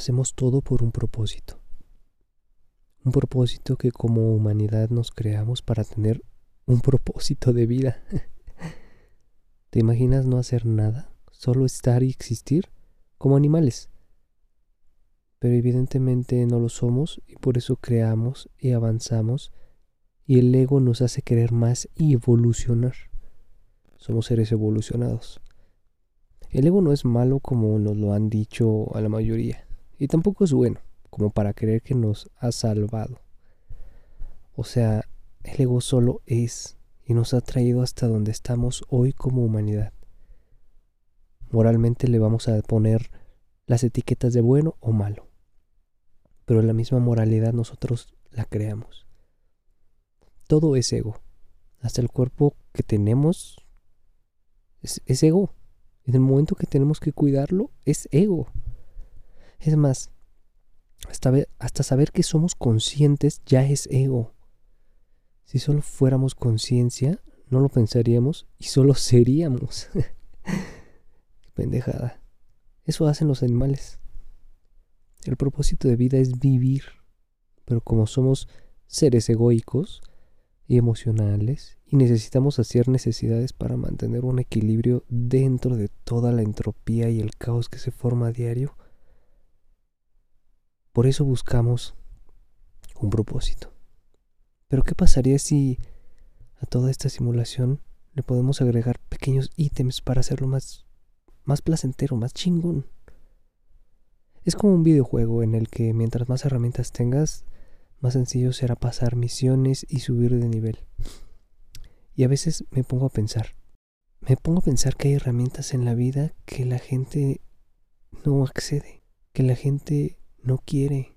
hacemos todo por un propósito. Un propósito que como humanidad nos creamos para tener un propósito de vida. ¿Te imaginas no hacer nada? Solo estar y existir como animales. Pero evidentemente no lo somos y por eso creamos y avanzamos y el ego nos hace querer más y evolucionar. Somos seres evolucionados. El ego no es malo como nos lo han dicho a la mayoría y tampoco es bueno como para creer que nos ha salvado. O sea, el ego solo es y nos ha traído hasta donde estamos hoy como humanidad. Moralmente le vamos a poner las etiquetas de bueno o malo, pero la misma moralidad nosotros la creamos. Todo es ego, hasta el cuerpo que tenemos es, es ego. En el momento que tenemos que cuidarlo, es ego. Es más, hasta, saber que somos conscientes ya es ego. Si solo fuéramos conciencia, no lo pensaríamos y solo seríamos. pendejada. Eso hacen los animales. El propósito de vida es vivir, pero como somos seres egoicos y emocionales y necesitamos hacer necesidades para mantener un equilibrio dentro de toda la entropía y el caos que se forma a diario, por eso buscamos un propósito. Pero ¿qué pasaría si a toda esta simulación le podemos agregar pequeños ítems para hacerlo más, más placentero, más chingón? Es como un videojuego en el que mientras más herramientas tengas, más sencillo será pasar misiones y subir de nivel. Y a veces me pongo a pensar, me pongo a pensar que hay herramientas en la vida que la gente no accede, que la gente no quiere.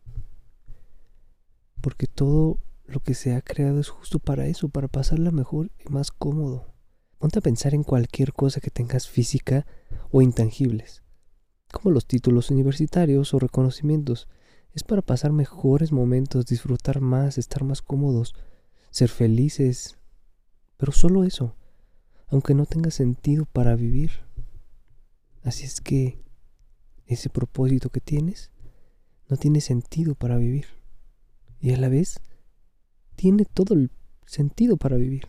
Porque todo lo que se ha creado es justo para eso, para pasarla mejor y más cómodo. Ponte a pensar en cualquier cosa que tengas física o intangibles, como los títulos universitarios o reconocimientos. Es para pasar mejores momentos, disfrutar más, estar más cómodos, ser felices. Pero solo eso, aunque no tenga sentido para vivir. Así es que ese propósito que tienes no tiene sentido para vivir. Y a la vez tiene todo el sentido para vivir.